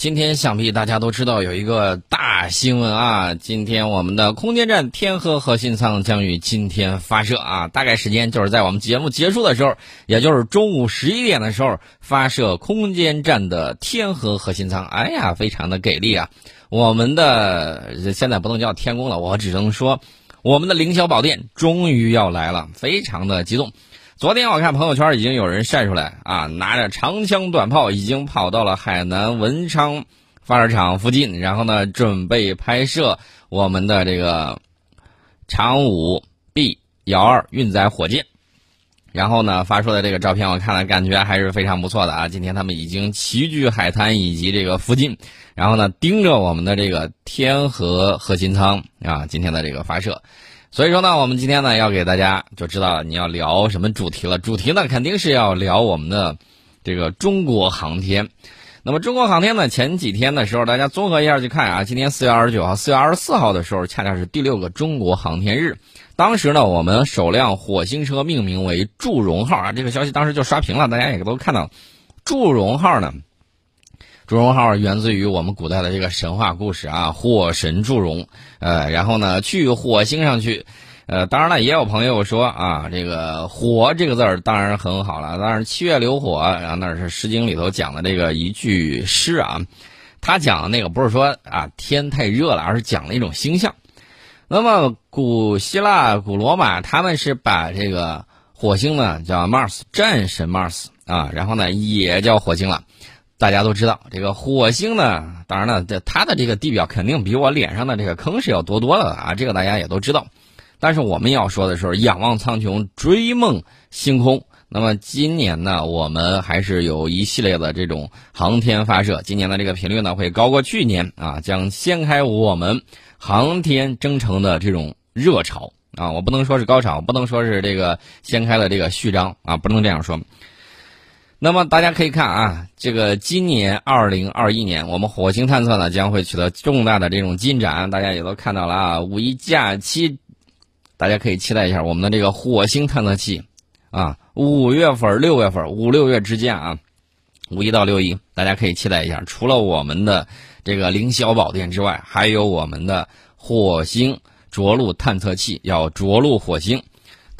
今天想必大家都知道有一个大新闻啊！今天我们的空间站天河核心舱将于今天发射啊，大概时间就是在我们节目结束的时候，也就是中午十一点的时候发射空间站的天河核心舱。哎呀，非常的给力啊！我们的现在不能叫天宫了，我只能说我们的凌霄宝殿终于要来了，非常的激动。昨天我看朋友圈已经有人晒出来啊，拿着长枪短炮已经跑到了海南文昌发射场附近，然后呢准备拍摄我们的这个长五 B 幺二运载火箭，然后呢发出的这个照片我看了感觉还是非常不错的啊。今天他们已经齐聚海滩以及这个附近，然后呢盯着我们的这个天河核心舱啊今天的这个发射。所以说呢，我们今天呢要给大家就知道你要聊什么主题了。主题呢肯定是要聊我们的这个中国航天。那么中国航天呢，前几天的时候，大家综合一下去看啊，今天四月二十九号、四月二十四号的时候，恰恰是第六个中国航天日。当时呢，我们首辆火星车命名为“祝融号”啊，这个消息当时就刷屏了，大家也都看到。祝融号呢。祝融号源自于我们古代的这个神话故事啊，火神祝融，呃，然后呢去火星上去，呃，当然了，也有朋友说啊，这个火这个字儿当然很好了，当然七月流火，然后那是《诗经》里头讲的这个一句诗啊，他讲的那个不是说啊天太热了，而是讲了一种星象。那么古希腊、古罗马他们是把这个火星呢叫 Mars 战神 Mars 啊，然后呢也叫火星了。大家都知道，这个火星呢，当然了，这它的这个地表肯定比我脸上的这个坑是要多多了啊，这个大家也都知道。但是我们要说的是，仰望苍穹，追梦星空。那么今年呢，我们还是有一系列的这种航天发射，今年的这个频率呢会高过去年啊，将掀开我们航天征程的这种热潮啊。我不能说是高潮，不能说是这个掀开了这个序章啊，不能这样说。那么大家可以看啊，这个今年二零二一年，我们火星探测呢将会取得重大的这种进展，大家也都看到了啊。五一假期，大家可以期待一下我们的这个火星探测器啊。五月份、六月份，五六月之间啊，五一到六一，大家可以期待一下。除了我们的这个凌霄宝殿之外，还有我们的火星着陆探测器要着陆火星。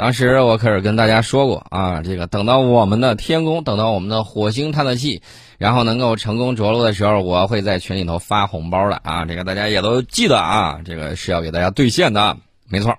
当时我可是跟大家说过啊，这个等到我们的天宫，等到我们的火星探测器，然后能够成功着陆的时候，我会在群里头发红包的啊，这个大家也都记得啊，这个是要给大家兑现的，没错。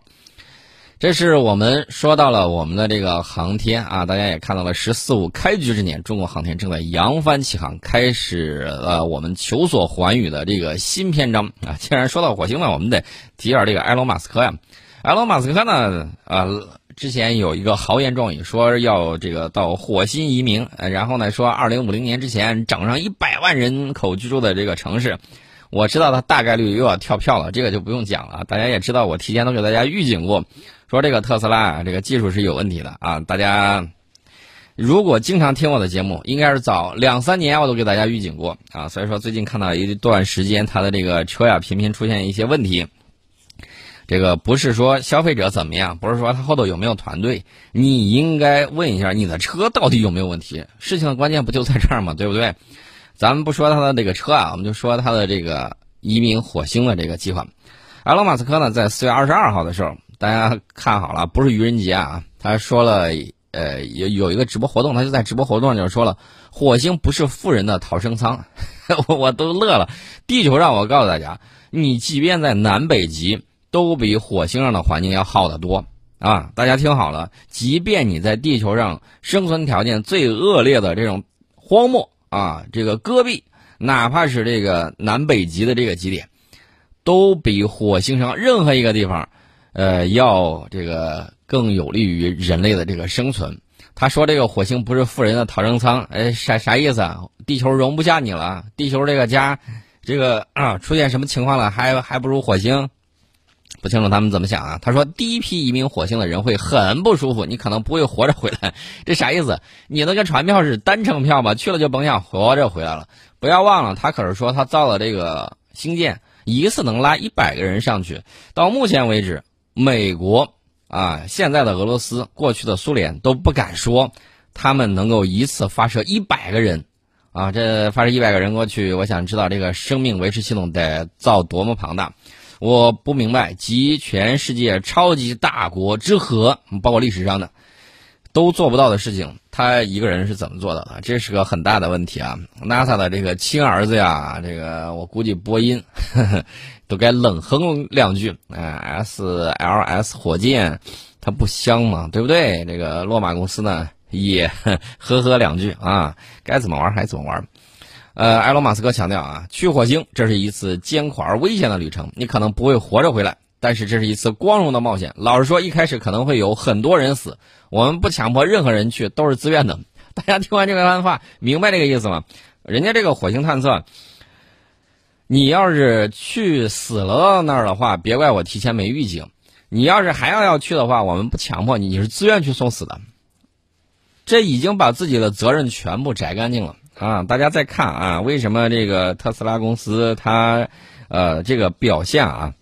这是我们说到了我们的这个航天啊，大家也看到了“十四五”开局之年，中国航天正在扬帆起航，开始了我们求索寰宇的这个新篇章啊。既然说到火星了，我们得提点这个埃隆·马斯克呀，埃隆·马斯克呢，呃。之前有一个豪言壮语，说要这个到火星移民，然后呢说二零五零年之前整上一百万人口居住的这个城市。我知道他大概率又要跳票了，这个就不用讲了。大家也知道，我提前都给大家预警过，说这个特斯拉啊这个技术是有问题的啊。大家如果经常听我的节目，应该是早两三年我都给大家预警过啊。所以说最近看到一段时间，他的这个车呀频频出现一些问题。这个不是说消费者怎么样，不是说他后头有没有团队，你应该问一下你的车到底有没有问题。事情的关键不就在这儿吗？对不对？咱们不说他的这个车啊，我们就说他的这个移民火星的这个计划。埃隆·马斯克呢，在四月二十二号的时候，大家看好了，不是愚人节啊，他说了，呃，有有一个直播活动，他就在直播活动上就说了，火星不是富人的逃生舱，我都乐了。地球上，我告诉大家，你即便在南北极。都比火星上的环境要好得多啊！大家听好了，即便你在地球上生存条件最恶劣的这种荒漠啊，这个戈壁，哪怕是这个南北极的这个极点，都比火星上任何一个地方，呃，要这个更有利于人类的这个生存。他说这个火星不是富人的逃生舱，哎，啥啥意思啊？地球容不下你了，地球这个家，这个啊，出现什么情况了？还还不如火星？不清楚他们怎么想啊？他说第一批移民火星的人会很不舒服，你可能不会活着回来，这啥意思？你那个船票是单程票吧？去了就甭想活着回来了。不要忘了，他可是说他造了这个星舰一次能拉一百个人上去。到目前为止，美国啊，现在的俄罗斯，过去的苏联都不敢说他们能够一次发射一百个人啊，这发射一百个人过去，我想知道这个生命维持系统得造多么庞大。我不明白，集全世界超级大国之和，包括历史上的，都做不到的事情，他一个人是怎么做到的？这是个很大的问题啊！NASA 的这个亲儿子呀，这个我估计波音 都该冷哼两句。哎，SLS 火箭它不香吗？对不对？这个洛马公司呢也呵呵两句啊，该怎么玩还怎么玩。呃，埃隆·马斯克强调啊，去火星这是一次艰苦而危险的旅程，你可能不会活着回来，但是这是一次光荣的冒险。老实说，一开始可能会有很多人死，我们不强迫任何人去，都是自愿的。大家听完这番话，明白这个意思吗？人家这个火星探测，你要是去死了那儿的话，别怪我提前没预警。你要是还要要去的话，我们不强迫你，你是自愿去送死的。这已经把自己的责任全部摘干净了。啊，大家再看啊，为什么这个特斯拉公司它，呃，这个表现啊？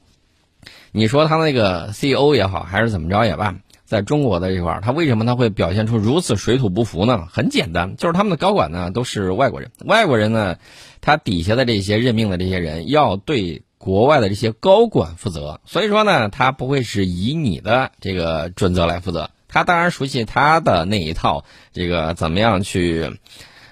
你说他那个 CEO 也好，还是怎么着也罢，在中国的这块儿，他为什么他会表现出如此水土不服呢？很简单，就是他们的高管呢都是外国人，外国人呢，他底下的这些任命的这些人要对国外的这些高管负责，所以说呢，他不会是以你的这个准则来负责，他当然熟悉他的那一套，这个怎么样去。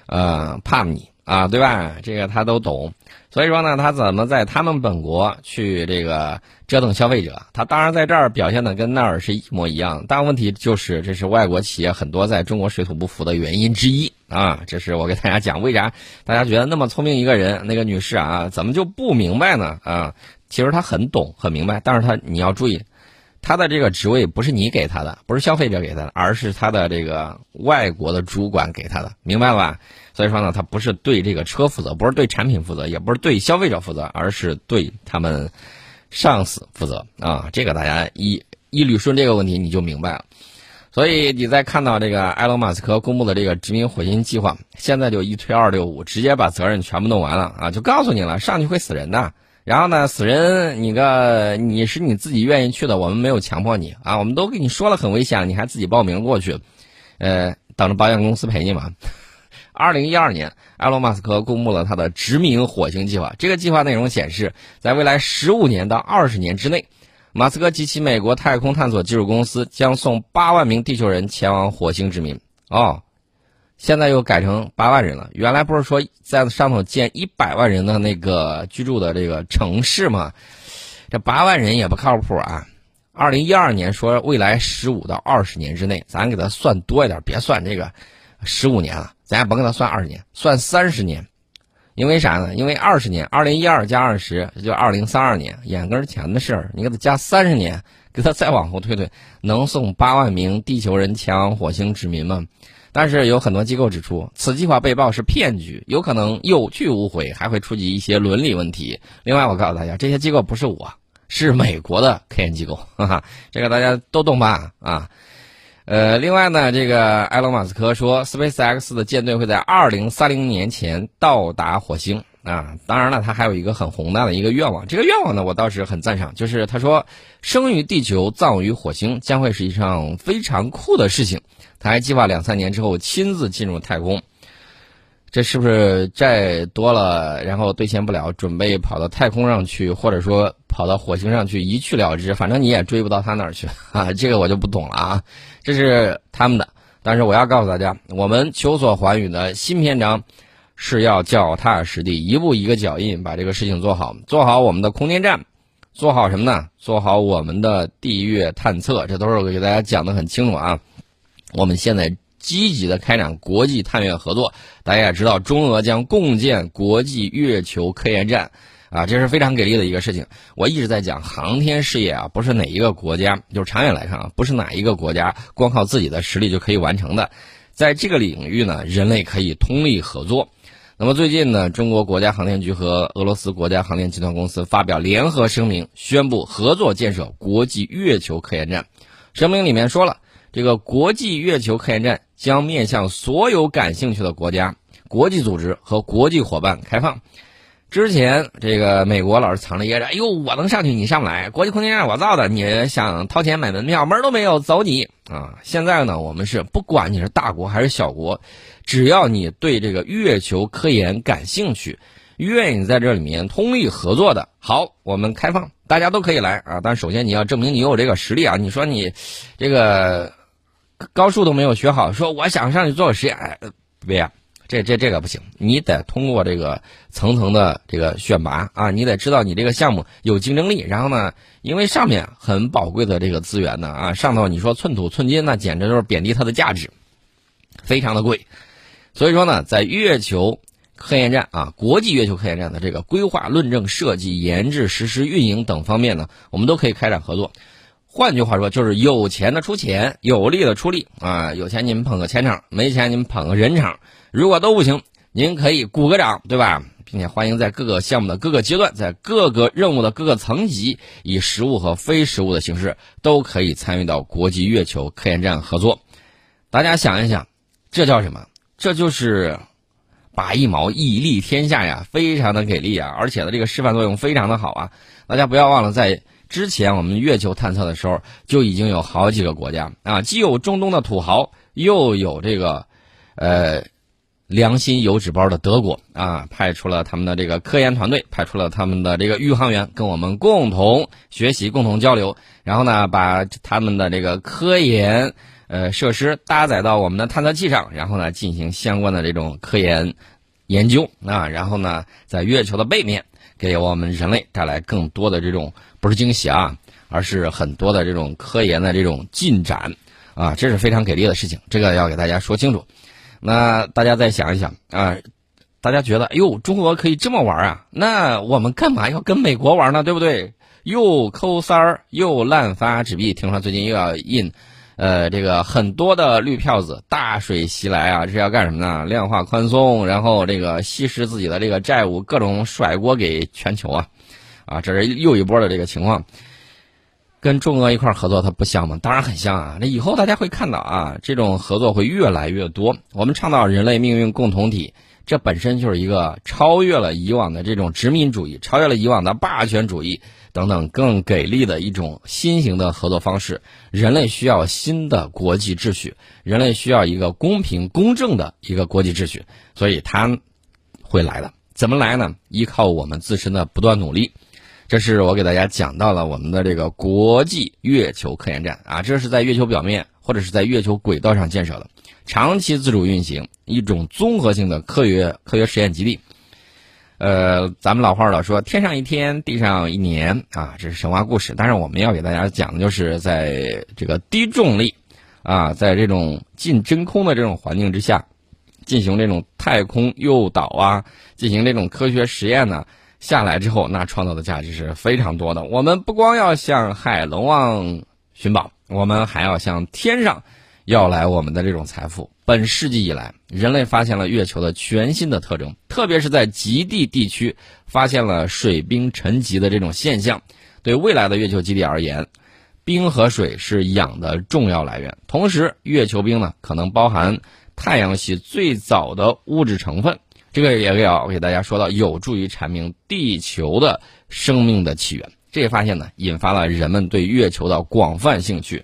呃，怕你啊，对吧？这个他都懂，所以说呢，他怎么在他们本国去这个折腾消费者？他当然在这儿表现的跟那儿是一模一样。但问题就是，这是外国企业很多在中国水土不服的原因之一啊。这是我给大家讲，为啥大家觉得那么聪明一个人，那个女士啊，怎么就不明白呢？啊，其实她很懂，很明白，但是她你要注意。他的这个职位不是你给他的，不是消费者给他的，而是他的这个外国的主管给他的，明白了吧？所以说呢，他不是对这个车负责，不是对产品负责，也不是对消费者负责，而是对他们上司负责啊！这个大家一一捋顺这个问题，你就明白了。所以你在看到这个埃隆·马斯克公布的这个殖民火星计划，现在就一推二六五，直接把责任全部弄完了啊！就告诉你了，上去会死人的。然后呢，死人，你个你是你自己愿意去的，我们没有强迫你啊，我们都跟你说了很危险，你还自己报名过去，呃，等着保险公司赔你嘛。二零一二年，埃隆·马斯克公布了他的殖民火星计划。这个计划内容显示，在未来十五年到二十年之内，马斯克及其美国太空探索技术公司将送八万名地球人前往火星殖民。哦。现在又改成八万人了。原来不是说在上头建一百万人的那个居住的这个城市吗？这八万人也不靠谱啊！二零一二年说未来十五到二十年之内，咱给他算多一点，别算这个十五年了，咱也甭给他算二十年，算三十年。因为啥呢？因为二十年，二零一二加二十就二零三二年，眼跟前的事儿。你给他加三十年，给他再往后推推，能送八万名地球人前往火星殖民吗？但是有很多机构指出，此计划被曝是骗局，有可能有去无回，还会触及一些伦理问题。另外，我告诉大家，这些机构不是我，是美国的科研机构，哈哈，这个大家都懂吧？啊，呃，另外呢，这个埃隆·马斯克说，SpaceX 的舰队会在二零三零年前到达火星啊。当然了，他还有一个很宏大的一个愿望，这个愿望呢，我倒是很赞赏，就是他说，生于地球，葬于火星，将会是一场非常酷的事情。他还计划两三年之后亲自进入太空，这是不是债多了，然后兑现不了，准备跑到太空上去，或者说跑到火星上去一去了之？反正你也追不到他那儿去啊！这个我就不懂了啊，这是他们的。但是我要告诉大家，我们求索寰宇的新篇章是要脚踏实地，一步一个脚印把这个事情做好，做好我们的空间站，做好什么呢？做好我们的地月探测，这都是我给大家讲的很清楚啊。我们现在积极的开展国际探月合作，大家也知道，中俄将共建国际月球科研站，啊，这是非常给力的一个事情。我一直在讲，航天事业啊，不是哪一个国家，就是长远来看啊，不是哪一个国家光靠自己的实力就可以完成的。在这个领域呢，人类可以通力合作。那么最近呢，中国国家航天局和俄罗斯国家航天集团公司发表联合声明，宣布合作建设国际月球科研站。声明里面说了。这个国际月球科研站将面向所有感兴趣的国家、国际组织和国际伙伴开放。之前这个美国老是藏着掖着，哎呦，我能上去，你上不来。国际空间站我造的，你想掏钱买门票，门都没有，走你啊！现在呢，我们是不管你是大国还是小国，只要你对这个月球科研感兴趣，愿意在这里面通力合作的，好，我们开放，大家都可以来啊。但首先你要证明你有这个实力啊！你说你这个高数都没有学好，说我想上去做个实验，哎，别。这这这个不行，你得通过这个层层的这个选拔啊，你得知道你这个项目有竞争力。然后呢，因为上面很宝贵的这个资源呢啊，上头你说寸土寸金，那简直就是贬低它的价值，非常的贵。所以说呢，在月球科研站啊，国际月球科研站的这个规划、论证、设计、研制、实施、运营等方面呢，我们都可以开展合作。换句话说，就是有钱的出钱，有力的出力啊。有钱你们捧个钱场，没钱你们捧个人场。如果都不行，您可以鼓个掌，对吧？并且欢迎在各个项目的各个阶段，在各个任务的各个层级，以实物和非实物的形式，都可以参与到国际月球科研站合作。大家想一想，这叫什么？这就是把一毛一利天下呀，非常的给力啊！而且呢，这个示范作用非常的好啊！大家不要忘了，在之前我们月球探测的时候，就已经有好几个国家啊，既有中东的土豪，又有这个，呃。良心有纸包的德国啊，派出了他们的这个科研团队，派出了他们的这个宇航员，跟我们共同学习、共同交流。然后呢，把他们的这个科研呃设施搭载到我们的探测器上，然后呢，进行相关的这种科研研究啊。然后呢，在月球的背面，给我们人类带来更多的这种不是惊喜啊，而是很多的这种科研的这种进展啊，这是非常给力的事情。这个要给大家说清楚。那大家再想一想啊，大家觉得，哎呦，中国可以这么玩啊？那我们干嘛要跟美国玩呢？对不对？又抠三儿，又滥发纸币，听说最近又要印，呃，这个很多的绿票子，大水袭来啊，这是要干什么呢？量化宽松，然后这个稀释自己的这个债务，各种甩锅给全球啊，啊，这是又一波的这个情况。跟中俄一块合作，它不香吗？当然很香啊！那以后大家会看到啊，这种合作会越来越多。我们倡导人类命运共同体，这本身就是一个超越了以往的这种殖民主义，超越了以往的霸权主义等等更给力的一种新型的合作方式。人类需要新的国际秩序，人类需要一个公平公正的一个国际秩序，所以它会来的。怎么来呢？依靠我们自身的不断努力。这是我给大家讲到了我们的这个国际月球科研站啊，这是在月球表面或者是在月球轨道上建设的，长期自主运行一种综合性的科学科学实验基地。呃，咱们老话老说天上一天，地上一年啊，这是神话故事。但是我们要给大家讲的就是在这个低重力啊，在这种近真空的这种环境之下，进行这种太空诱导啊，进行这种科学实验呢。下来之后，那创造的价值是非常多的。我们不光要向海龙王寻宝，我们还要向天上要来我们的这种财富。本世纪以来，人类发现了月球的全新的特征，特别是在极地地区发现了水冰沉积的这种现象。对未来的月球基地而言，冰和水是氧的重要来源。同时，月球冰呢，可能包含太阳系最早的物质成分。这个也要给大家说到，有助于阐明地球的生命的起源。这一发现呢，引发了人们对月球的广泛兴趣。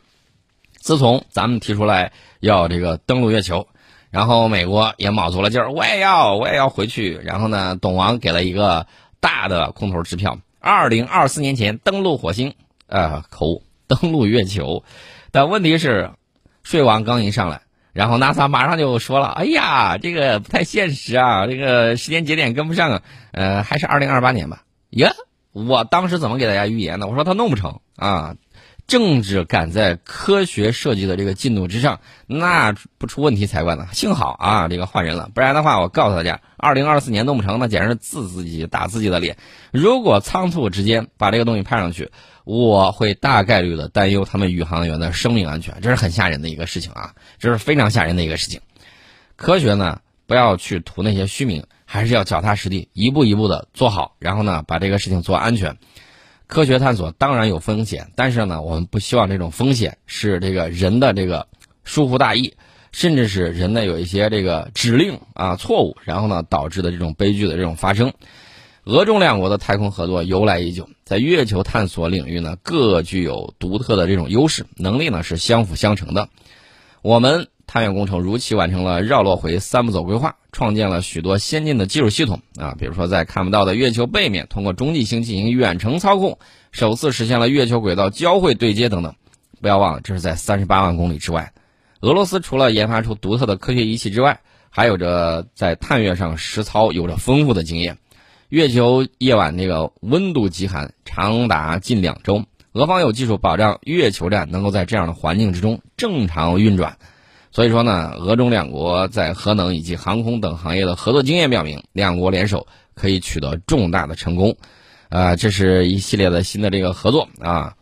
自从咱们提出来要这个登陆月球，然后美国也卯足了劲儿，我也要，我也要回去。然后呢，董王给了一个大的空头支票，二零二四年前登陆火星，呃，口误，登陆月球。但问题是，税王刚一上来。然后 NASA 马上就说了：“哎呀，这个不太现实啊，这个时间节点跟不上啊，呃，还是二零二八年吧。”耶，我当时怎么给大家预言的？我说他弄不成啊，政治赶在科学设计的这个进度之上，那不出问题才怪呢。幸好啊，这个换人了，不然的话，我告诉大家，二零二四年弄不成，那简直是自自己打自己的脸。如果仓促之间把这个东西派上去。我会大概率的担忧他们宇航员的生命安全，这是很吓人的一个事情啊，这是非常吓人的一个事情。科学呢，不要去图那些虚名，还是要脚踏实地，一步一步的做好，然后呢，把这个事情做安全。科学探索当然有风险，但是呢，我们不希望这种风险是这个人的这个疏忽大意，甚至是人的有一些这个指令啊错误，然后呢导致的这种悲剧的这种发生。俄中两国的太空合作由来已久，在月球探索领域呢，各具有独特的这种优势，能力呢是相辅相成的。我们探月工程如期完成了绕落回三步走规划，创建了许多先进的技术系统啊，比如说在看不到的月球背面，通过中继星进行远程操控，首次实现了月球轨道交会对接等等。不要忘了，这是在三十八万公里之外。俄罗斯除了研发出独特的科学仪器之外，还有着在探月上实操有着丰富的经验。月球夜晚那个温度极寒，长达近两周，俄方有技术保障月球站能够在这样的环境之中正常运转。所以说呢，俄中两国在核能以及航空等行业的合作经验表明，两国联手可以取得重大的成功。啊，这是一系列的新的这个合作啊。